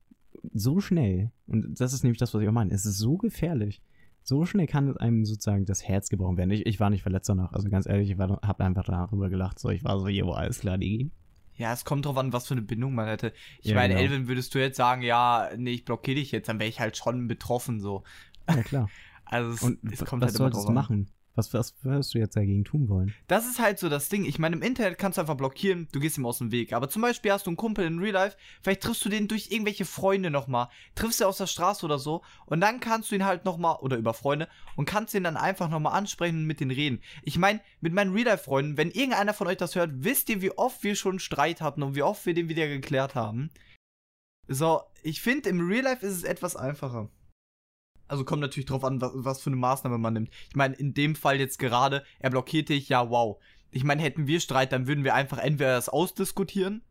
so schnell, und das ist nämlich das, was ich auch meine, es ist so gefährlich. So schnell kann einem sozusagen das Herz gebrochen werden. Ich, ich war nicht verletzt danach, also ganz ehrlich, ich war- hab einfach darüber gelacht. So, ich war so, jo, alles klar, Digi. Ja, es kommt drauf an, was für eine Bindung man hätte. Ich Ja, meine, genau. Elvin, würdest du jetzt sagen, ja, nee, ich blockiere dich jetzt, dann wäre ich halt schon betroffen so. Ja, klar. Also es, Und es kommt was halt immer solltest drauf du machen? Was, was würdest du jetzt dagegen tun wollen? Das ist halt so das Ding. Ich meine, im Internet kannst du einfach blockieren, du gehst ihm aus dem Weg. Aber zum Beispiel hast du einen Kumpel in Real Life, vielleicht triffst du den durch irgendwelche Freunde nochmal, triffst du aus der Straße oder so und dann kannst du ihn halt nochmal, oder über Freunde, und kannst ihn dann einfach nochmal ansprechen und mit denen reden. Ich meine, mit meinen Real Life Freunden, wenn irgendeiner von euch das hört, wisst ihr, wie oft wir schon Streit hatten und wie oft wir den wieder geklärt haben. So, ich finde, im Real Life ist es etwas einfacher. Also kommt natürlich drauf an, was, was für eine Maßnahme man nimmt. Ich meine, in dem Fall jetzt gerade, er blockiert dich, ja, wow. Ich meine, hätten wir Streit, dann würden wir einfach entweder das ausdiskutieren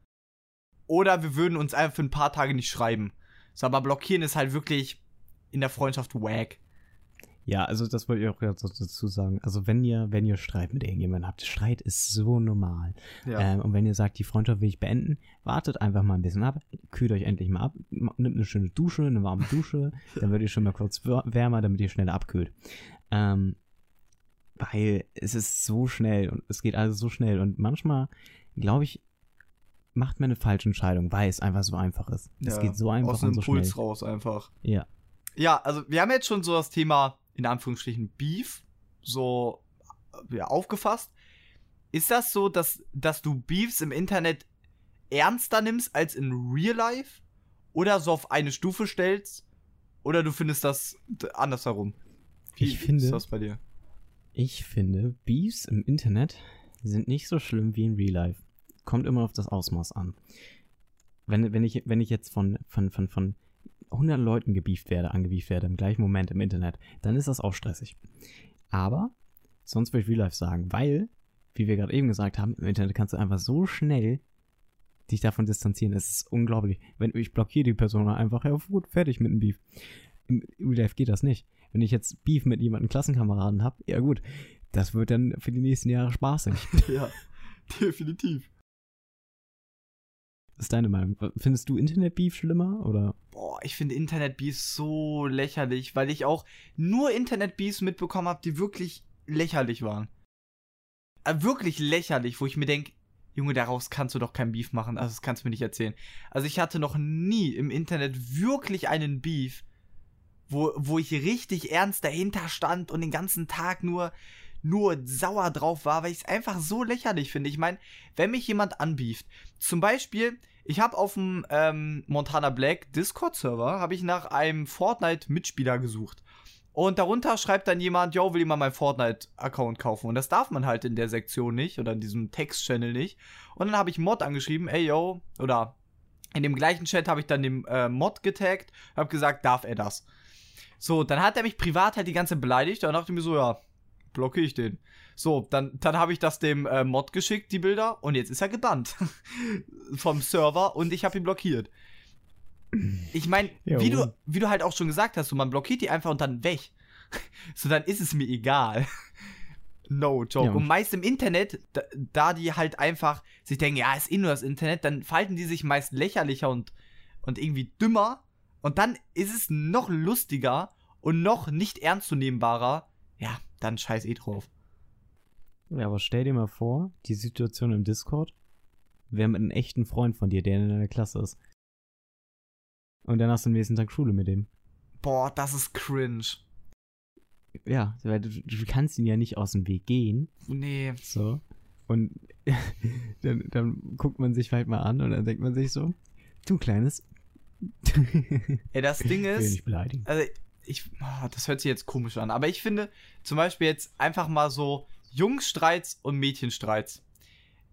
oder wir würden uns einfach für ein paar Tage nicht schreiben. So, aber blockieren ist halt wirklich in der Freundschaft wack. Ja, also das wollte ich auch dazu sagen. Also wenn ihr, wenn ihr Streit mit irgendjemandem habt, Streit ist so normal. Ähm, und wenn ihr sagt, die Freundschaft will ich beenden, wartet einfach mal ein bisschen ab, kühlt euch endlich mal ab, nimmt eine schöne Dusche, eine warme Dusche, dann wird ihr schon mal kurz wär- wärmer, damit ihr schneller abkühlt. Ähm, weil es ist so schnell und es geht alles so schnell und manchmal, glaube ich, macht man eine falsche Entscheidung, weil es einfach so einfach ist. es Ja, geht so einfach Aus und so schnell. Impuls raus einfach. Ja. Ja, also wir haben jetzt schon so das Thema, in Anführungsstrichen, Beef, so äh, ja, aufgefasst. Ist das so, dass, dass du Beefs im Internet ernster nimmst als in Real Life? Oder so auf eine Stufe stellst? Oder du findest das andersherum? Ich finde- ist das bei dir? Ich finde, Beefs im Internet sind nicht so schlimm wie in Real Life. Kommt immer auf das Ausmaß an. Wenn, wenn, ich, wenn ich jetzt von, von, von, von 100 Leuten gebieft werde, angebieft werde im gleichen Moment im Internet, dann ist das auch stressig. Aber sonst würde ich Real Life sagen, weil, wie wir gerade eben gesagt haben, im Internet kannst du einfach so schnell dich davon distanzieren. Es ist unglaublich. Wenn ich blockiere die Person einfach, ja gut, fertig mit dem Beef. Im Real Life geht das nicht. Wenn ich jetzt Beef mit jemandem Klassenkameraden habe, ja gut, das wird dann für die nächsten Jahre spaßig. ja, definitiv. Ist deine Meinung? Findest du Internet-Beef schlimmer oder? Boah, ich finde Internet-Beefs so lächerlich, weil ich auch nur Internet-Beefs mitbekommen habe, die wirklich lächerlich waren. Äh, wirklich lächerlich, wo ich mir denke, Junge, daraus kannst du doch kein Beef machen. Also, das kannst du mir nicht erzählen. Also, ich hatte noch nie im Internet wirklich einen Beef, wo, wo ich richtig ernst dahinter stand und den ganzen Tag nur, nur sauer drauf war, weil ich es einfach so lächerlich finde. Ich meine, wenn mich jemand anbieft, zum Beispiel, ich habe auf dem ähm, Montana Black Discord-Server, habe ich nach einem Fortnite-Mitspieler gesucht. Und darunter schreibt dann jemand, yo, will jemand meinen Fortnite-Account kaufen? Und das darf man halt in der Sektion nicht oder in diesem Text-Channel nicht. Und dann habe ich Mod angeschrieben, ey, yo, oder in dem gleichen Chat habe ich dann den äh, Mod getaggt, habe gesagt, darf er das? So, dann hat er mich privat halt die ganze beleidigt. Dann dachte mir so, ja, blockiere ich den. So, dann, dann habe ich das dem äh, Mod geschickt, die Bilder, und jetzt ist er gebannt vom Server und ich habe ihn blockiert. Ich meine, wie, du, wie du halt auch schon gesagt hast, so, man blockiert die einfach und dann weg. So, dann ist es mir egal. No joke. Ja, und- und meist im Internet, da, da die halt einfach sich denken, ja, ist eh nur das Internet, dann falten die sich meist lächerlicher und, und irgendwie dümmer. Und dann ist es noch lustiger und noch nicht ernstzunehmbarer. Ja, dann scheiß eh drauf. Ja, aber stell dir mal vor, die Situation im Discord wäre mit einem echten Freund von dir, der in deiner Klasse ist. Und dann hast du am nächsten Tag Schule mit dem. Boah, das ist cringe. Ja, weil du, du kannst ihn ja nicht aus dem Weg gehen. Nee. So. Und dann, dann guckt man sich halt mal an und dann denkt man sich so, du kleines. Ey, das Ding Ich will ist, nicht beleidigen. also ich, ah, das hört sich jetzt komisch an, aber ich finde zum Beispiel jetzt einfach mal so Jungsstreits und Mädchenstreits.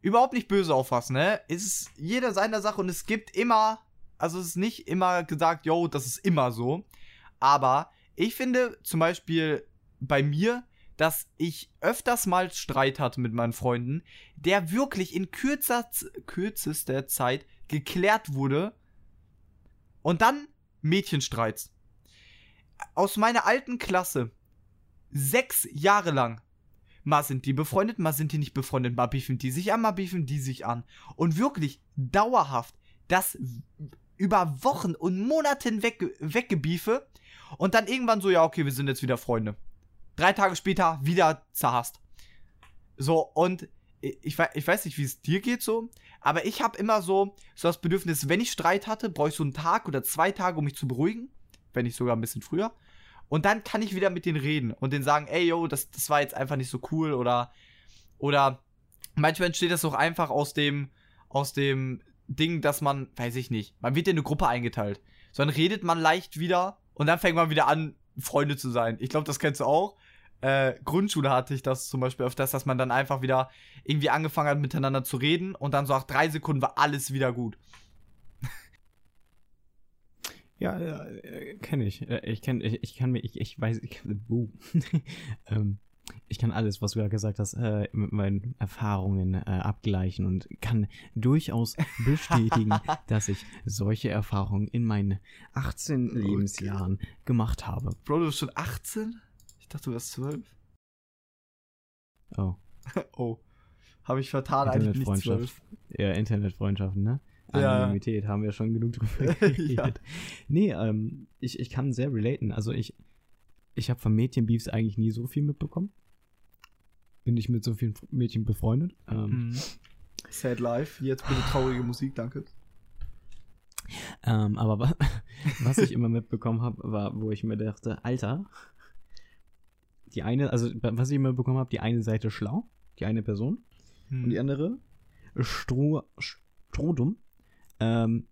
Überhaupt nicht böse auffassen, ne? Es ist jeder seiner Sache und es gibt immer, also es ist nicht immer gesagt, yo, das ist immer so. Aber ich finde zum Beispiel bei mir, dass ich öfters mal Streit hatte mit meinen Freunden, der wirklich in kürzer, kürzester Zeit geklärt wurde. Und dann Mädchenstreits. Aus meiner alten Klasse. Sechs Jahre lang. Mal sind die befreundet, mal sind die nicht befreundet, mal beefen die sich an, mal beefen die sich an. Und wirklich dauerhaft. Das über Wochen und Monate hinweg weggebiefe und dann irgendwann so, ja, okay, wir sind jetzt wieder Freunde. Drei Tage später wieder zerhasst. So, und ich, weiß, ich weiß nicht, wie es dir geht so, aber ich habe immer so, so das Bedürfnis, wenn ich Streit hatte, brauche ich so einen Tag oder zwei Tage, um mich zu beruhigen. Wenn nicht sogar ein bisschen früher. Und dann kann ich wieder mit denen reden und denen sagen, ey, yo, das, das war jetzt einfach nicht so cool oder, oder manchmal entsteht das auch einfach aus dem, aus dem Ding, dass man, weiß ich nicht, man wird in eine Gruppe eingeteilt. So, dann redet man leicht wieder und dann fängt man wieder an, Freunde zu sein. Ich glaube, das kennst du auch. Äh, Grundschule hatte ich das zum Beispiel öfters, dass man dann einfach wieder irgendwie angefangen hat, miteinander zu reden und dann so nach drei Sekunden war alles wieder gut. Ja, äh, kenne ich. Äh, ich kenne, ich, ich kann mir, ich, ich weiß, ich, uh. ähm, ich kann alles, was du ja gesagt hast, äh, mit meinen Erfahrungen äh, abgleichen und kann durchaus bestätigen, dass ich solche Erfahrungen in meinen 18 okay. Lebensjahren gemacht habe. Bro, du bist schon 18? Ich dachte, du wärst 12. Oh. oh. Habe ich vertan, eigentlich nicht 12. Ja, Internetfreundschaften, ne? Anonymität ja. haben wir schon genug drüber geredet. ja. Nee, ähm, ich, ich kann sehr relaten. Also ich, ich habe von Mädchenbeefs eigentlich nie so viel mitbekommen. Bin ich mit so vielen Mädchen befreundet. Ähm, mhm. Sad Life, jetzt bitte traurige Musik, danke. Ähm, aber wa was ich immer mitbekommen habe, war, wo ich mir dachte, Alter, die eine, also was ich immer bekommen habe, die eine Seite schlau, die eine Person, hm. und die andere stroh, strohdumm. Ähm,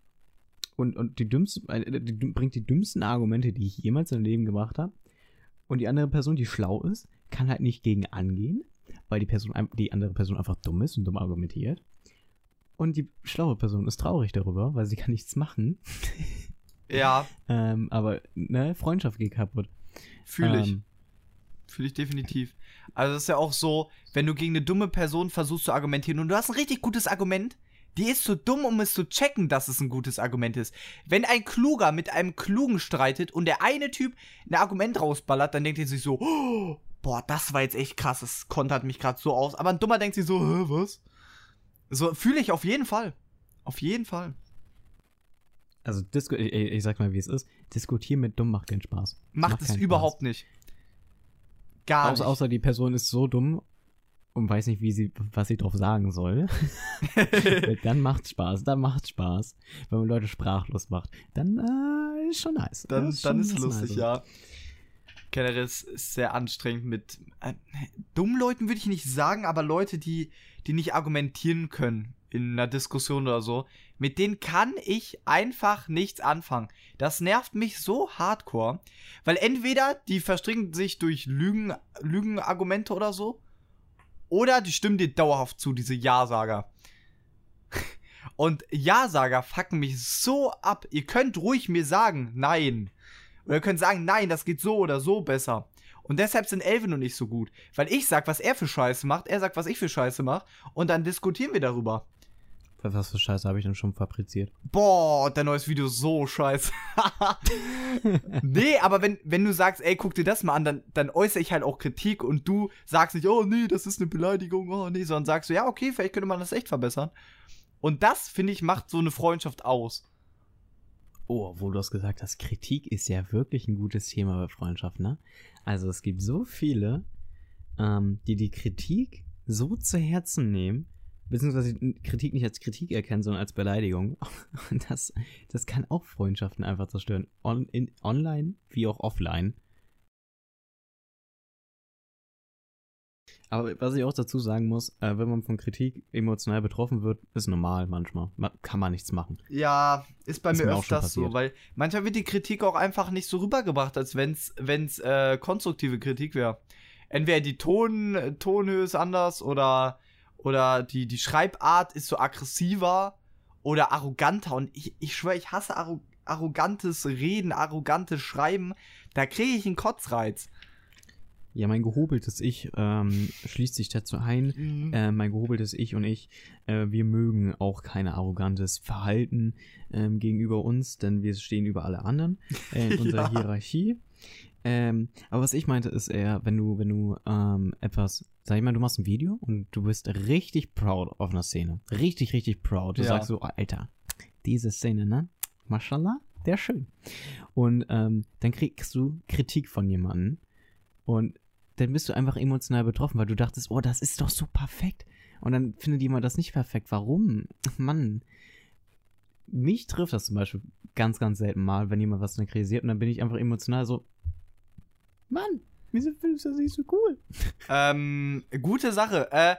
und, und die dümmsten, äh, die, bringt die dümmsten Argumente, die ich jemals in meinem Leben gemacht habe. Und die andere Person, die schlau ist, kann halt nicht gegen angehen, weil die Person, die andere Person einfach dumm ist und dumm argumentiert. Und die schlaue Person ist traurig darüber, weil sie kann nichts machen. Ja. ähm, aber, ne, Freundschaft geht kaputt. Fühle ich. Ähm, Fühle ich definitiv. Also, das ist ja auch so, wenn du gegen eine dumme Person versuchst zu argumentieren und du hast ein richtig gutes Argument, die ist zu dumm, um es zu checken, dass es ein gutes Argument ist. Wenn ein Kluger mit einem Klugen streitet und der eine Typ ein Argument rausballert, dann denkt er sich so, oh, boah, das war jetzt echt krass, das kontert mich gerade so aus. Aber ein Dummer denkt sich so, Hä, was? So fühle ich auf jeden Fall. Auf jeden Fall. Also, Disku ich, ich, sag mal, wie es ist. Diskutieren mit dumm macht keinen Spaß. Macht, macht es überhaupt Spaß. nicht. Gar außer, nicht. Außer die Person ist so dumm und weiß nicht, wie sie, was sie drauf sagen soll. dann macht's Spaß, dann macht's Spaß. Wenn man Leute sprachlos macht, dann äh, ist schon nice. Dann, ist, dann ist lustig, nice. ja. Generell ist, ist sehr anstrengend mit äh, dummen Leuten würde ich nicht sagen, aber Leute, die, die nicht argumentieren können in einer Diskussion oder so, mit denen kann ich einfach nichts anfangen. Das nervt mich so hardcore, weil entweder die verstricken sich durch Lügen, Lügenargumente oder so, oder die stimmen dir dauerhaft zu, diese Ja-Sager. Und Ja-Sager fucken mich so ab. Ihr könnt ruhig mir sagen, nein. Oder ihr könnt sagen, nein, das geht so oder so besser. Und deshalb sind Elfen noch nicht so gut. Weil ich sag, was er für Scheiße macht, er sagt, was ich für Scheiße mache. Und dann diskutieren wir darüber. Was für Scheiße habe ich denn schon fabriziert? Boah, dein neues Video so scheiße. nee, aber wenn, wenn du sagst, ey, guck dir das mal an, dann, dann äußere ich halt auch Kritik und du sagst nicht, oh nee, das ist eine Beleidigung, oh nee, sondern sagst du, ja, okay, vielleicht könnte man das echt verbessern. Und das, finde ich, macht so eine Freundschaft aus. Oh, obwohl du hast gesagt hast, Kritik ist ja wirklich ein gutes Thema bei Freundschaft, ne? Also es gibt so viele, ähm, die die Kritik so zu Herzen nehmen, beziehungsweise Kritik nicht als Kritik erkennen, sondern als Beleidigung. Und das, das kann auch Freundschaften einfach zerstören. On, in, online wie auch offline. Aber was ich auch dazu sagen muss, äh, wenn man von Kritik emotional betroffen wird, ist normal manchmal. Man, kann man nichts machen. Ja, ist bei ist mir, mir öfters so, weil manchmal wird die Kritik auch einfach nicht so rübergebracht, als wenn es äh, konstruktive Kritik wäre. Entweder die Ton, Tonhöhe ist anders oder oder die, die Schreibart ist so aggressiver oder arroganter. Und ich, ich schwöre, ich hasse arro arrogantes Reden, arrogantes Schreiben. Da kriege ich einen Kotzreiz. Ja, mein gehobeltes Ich ähm, schließt sich dazu ein. Mhm. Äh, mein gehobeltes Ich und ich, äh, wir mögen auch kein arrogantes Verhalten ähm, gegenüber uns, denn wir stehen über alle anderen äh, in unserer ja. Hierarchie. Ähm, aber was ich meinte, ist eher, wenn du, wenn du ähm, etwas, sag ich mal, du machst ein Video und du bist richtig proud auf einer Szene. Richtig, richtig proud. Du ja. sagst so, oh, Alter, diese Szene, ne? Mashallah, der schön. Und ähm, dann kriegst du Kritik von jemandem und dann bist du einfach emotional betroffen, weil du dachtest, oh, das ist doch so perfekt. Und dann findet jemand das nicht perfekt. Warum? Mann. Mich trifft das zum Beispiel ganz, ganz selten mal, wenn jemand was dann kritisiert und dann bin ich einfach emotional so, Mann, wieso findest du das nicht so cool? Ähm, gute Sache. Äh,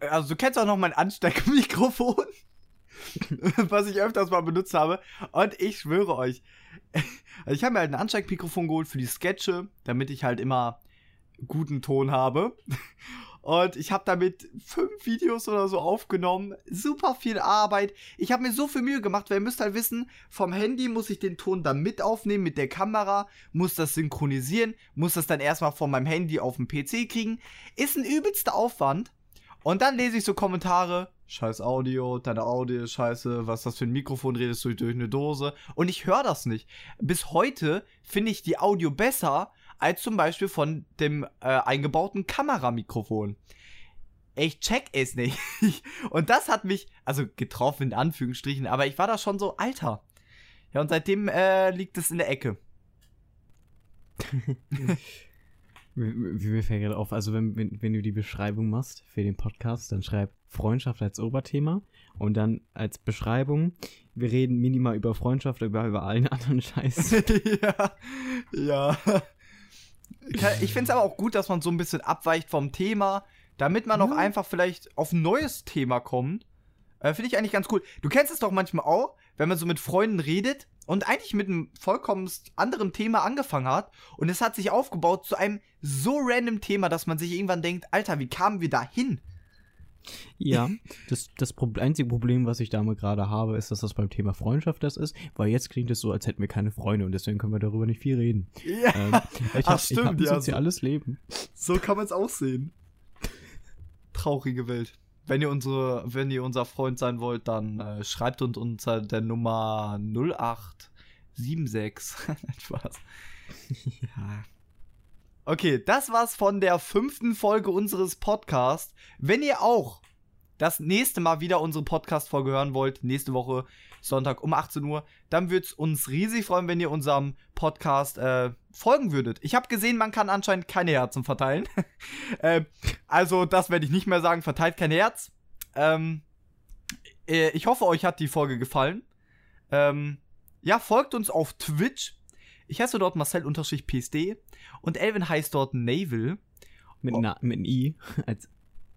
also du kennst auch noch mein Ansteckmikrofon, was ich öfters mal benutzt habe. Und ich schwöre euch, also ich habe mir halt ein Ansteckmikrofon geholt für die Sketche, damit ich halt immer guten Ton habe. Und ich habe damit fünf Videos oder so aufgenommen. Super viel Arbeit. Ich habe mir so viel Mühe gemacht, weil ihr müsst halt wissen, vom Handy muss ich den Ton dann mit aufnehmen mit der Kamera, muss das synchronisieren, muss das dann erstmal von meinem Handy auf den PC kriegen. Ist ein übelster Aufwand. Und dann lese ich so Kommentare. Scheiß Audio, deine Audio ist scheiße, was ist das für ein Mikrofon, redest du durch eine Dose? Und ich höre das nicht. Bis heute finde ich die Audio besser, als zum Beispiel von dem äh, eingebauten Kameramikrofon. Ich check es nicht. und das hat mich, also getroffen in Anführungsstrichen, aber ich war da schon so, Alter. Ja, und seitdem äh, liegt es in der Ecke. Wie mir fällt gerade auf, also wenn, wenn, wenn du die Beschreibung machst für den Podcast, dann schreib Freundschaft als Oberthema und dann als Beschreibung, wir reden minimal über Freundschaft, über, über allen anderen Scheiß. ja, ja. Ich finde es aber auch gut, dass man so ein bisschen abweicht vom Thema, damit man auch Ja. einfach vielleicht auf ein neues Thema kommt. Äh, finde ich eigentlich ganz cool. Du kennst es doch manchmal auch, wenn man so mit Freunden redet und eigentlich mit einem vollkommen anderen Thema angefangen hat und es hat sich aufgebaut zu einem so random Thema, dass man sich irgendwann denkt, Alter, wie kamen wir da hin? Ja, das, das Pro einzige Problem, was ich damit gerade habe, ist, dass das beim Thema Freundschaft das ist, weil jetzt klingt es so, als hätten wir keine Freunde und deswegen können wir darüber nicht viel reden. Ja, Ähm, ich Ach, hab, ich stimmt, hab ein ja, so- soziales Leben. so kann man es auch sehen. Traurige Welt. Wenn ihr unsere, wenn ihr unser Freund sein wollt, dann äh, schreibt uns unter der Nummer 0876. Nein, Spaß. ja. Okay, das war's von der fünften Folge unseres Podcasts. Wenn ihr auch das nächste Mal wieder unsere Podcast-Folge hören wollt, nächste Woche Sonntag um 18 Uhr, dann würde es uns riesig freuen, wenn ihr unserem Podcast äh, folgen würdet. Ich habe gesehen, man kann anscheinend keine Herzen verteilen. äh, also, das werde ich nicht mehr sagen, verteilt kein Herz. Ähm, äh, ich hoffe, euch hat die Folge gefallen. Ähm, ja, folgt uns auf Twitch. Ich heiße dort Marcel-PSD und Elvin heißt dort Naval. Mit, Oh. mit einem I, als,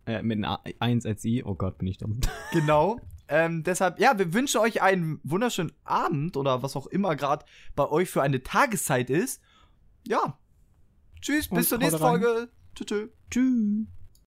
äh, mit einer 1 als I. Oh Gott, bin ich dumm. Genau. Ähm, deshalb, ja, wir wünschen euch einen wunderschönen Abend oder was auch immer gerade bei euch für eine Tageszeit ist. Ja. Tschüss, bis Und zur haut nächsten rein. Folge. Tschüss. tschüss. Tschüss.